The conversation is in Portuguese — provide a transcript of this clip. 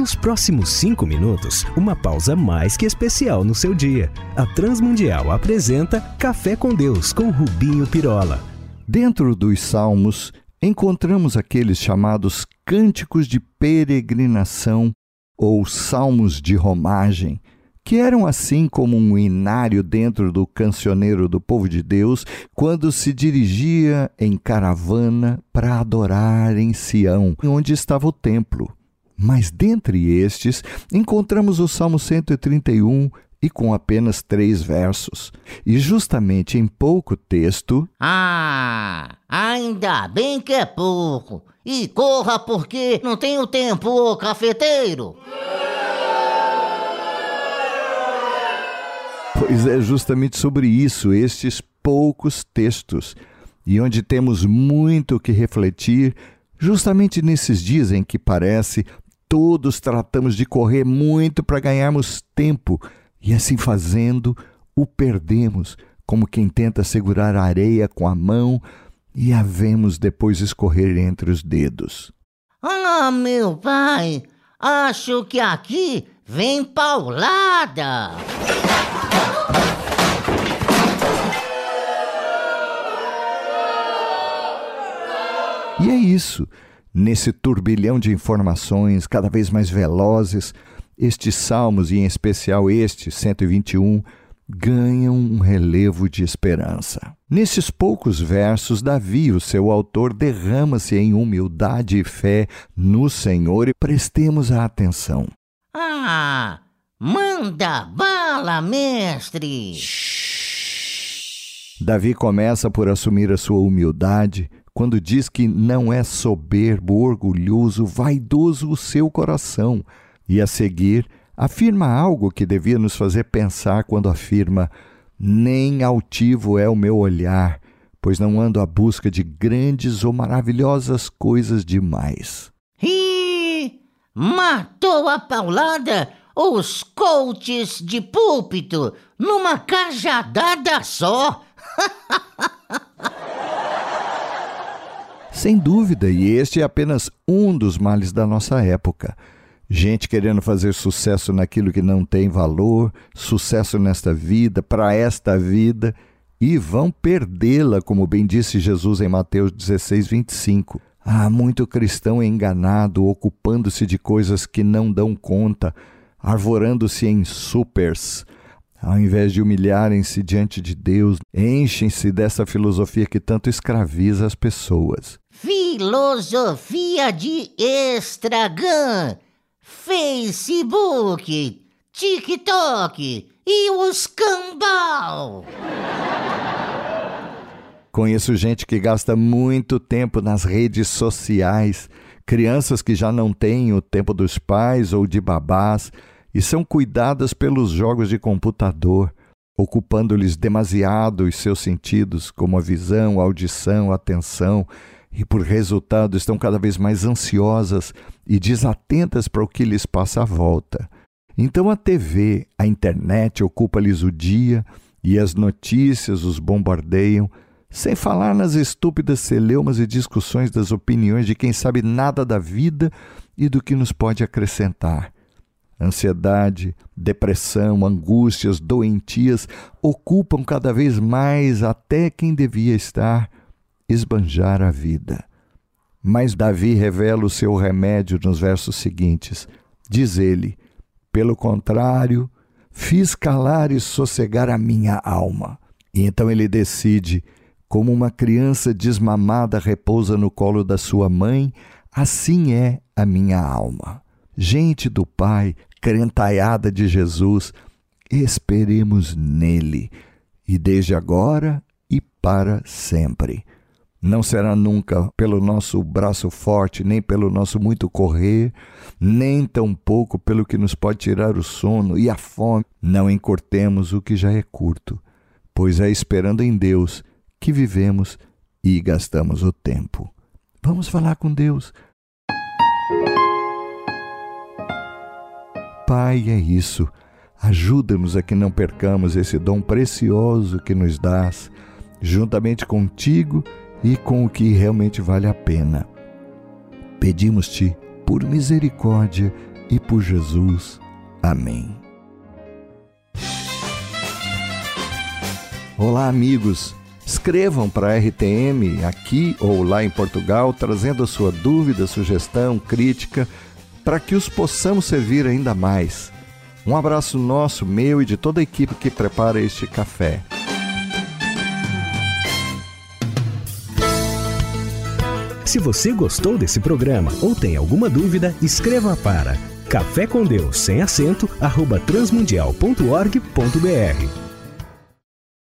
Nos próximos cinco minutos, uma pausa mais que especial no seu dia. A Transmundial apresenta Café com Deus com Rubinho Pirola. Dentro dos Salmos, encontramos aqueles chamados cânticos de peregrinação ou salmos de romagem, que eram assim como um inário dentro do cancioneiro do povo de Deus quando se dirigia em caravana para adorar em Sião, onde estava o templo. Mas dentre estes, encontramos o Salmo 131 e com apenas três versos. E justamente em pouco texto. Ah, ainda bem que é pouco. E corra porque não tenho tempo, cafeteiro. Pois é justamente sobre isso, estes poucos textos, e onde temos muito que refletir, justamente nesses dias em que parece todos tratamos de correr muito para ganharmos tempo, e assim fazendo, o perdemos, como quem tenta segurar a areia com a mão e a vemos depois escorrer entre os dedos. Ah, meu pai, acho que aqui vem paulada. E é isso. Nesse turbilhão de informações cada vez mais velozes, estes salmos, e em especial este, 121, ganham um relevo de esperança. Nesses poucos versos, Davi, o seu autor, derrama-se em humildade e fé no Senhor e prestemos a atenção. Ah, manda bala, mestre! Davi começa por assumir a sua humildade quando diz que não é soberbo, orgulhoso, vaidoso o seu coração, e a seguir afirma algo que devia nos fazer pensar quando afirma: Nem altivo é o meu olhar, pois não ando à busca de grandes ou maravilhosas coisas demais. Ih, matou a paulada os coaches de púlpito numa cajadada só. Sem dúvida, e este é apenas um dos males da nossa época. Gente querendo fazer sucesso naquilo que não tem valor, sucesso nesta vida, para esta vida, e vão perdê-la, como bem disse Jesus em Mateus 16, 25. Há muito cristão enganado, ocupando-se de coisas que não dão conta, arvorando-se em supers, ao invés de humilharem-se diante de Deus, enchem-se dessa filosofia que tanto escraviza as pessoas. Filosofia de Estragan, Facebook, TikTok e os cambal. Conheço gente que gasta muito tempo nas redes sociais, crianças que já não têm o tempo dos pais ou de babás e são cuidadas pelos jogos de computador, ocupando-lhes demasiado os seus sentidos, como a visão, a audição, a atenção, e por resultado estão cada vez mais ansiosas e desatentas para o que lhes passa à volta. Então a TV, a internet ocupa-lhes o dia e as notícias os bombardeiam, sem falar nas estúpidas celeumas e discussões das opiniões de quem sabe nada da vida e do que nos pode acrescentar. Ansiedade, depressão, angústias, doentias ocupam cada vez mais até quem devia estar esbanjar a vida. Mas Davi revela o seu remédio nos versos seguintes. Diz ele: Pelo contrário, fiz calar e sossegar a minha alma. E então ele decide: como uma criança desmamada repousa no colo da sua mãe, assim é a minha alma. Gente do Pai, crentaiada de Jesus, esperemos nele, e desde agora e para sempre. Não será nunca pelo nosso braço forte, nem pelo nosso muito correr, nem tampouco pelo que nos pode tirar o sono e a fome. Não encurtemos o que já é curto, pois é esperando em Deus que vivemos e gastamos o tempo. Vamos falar com Deus. Pai, é isso. Ajuda-nos a que não percamos esse dom precioso que nos dás, juntamente contigo e com o que realmente vale a pena. Pedimos-te, por misericórdia, e por Jesus. Amém. Olá, amigos. Escrevam para a RTM aqui ou lá em Portugal, trazendo a sua dúvida, sugestão, crítica, para que os possamos servir ainda mais. Um abraço nosso, meu e de toda a equipe que prepara este café. Se você gostou desse programa ou tem alguma dúvida, escreva para café com Deus sem acento arroba transmundial.org.br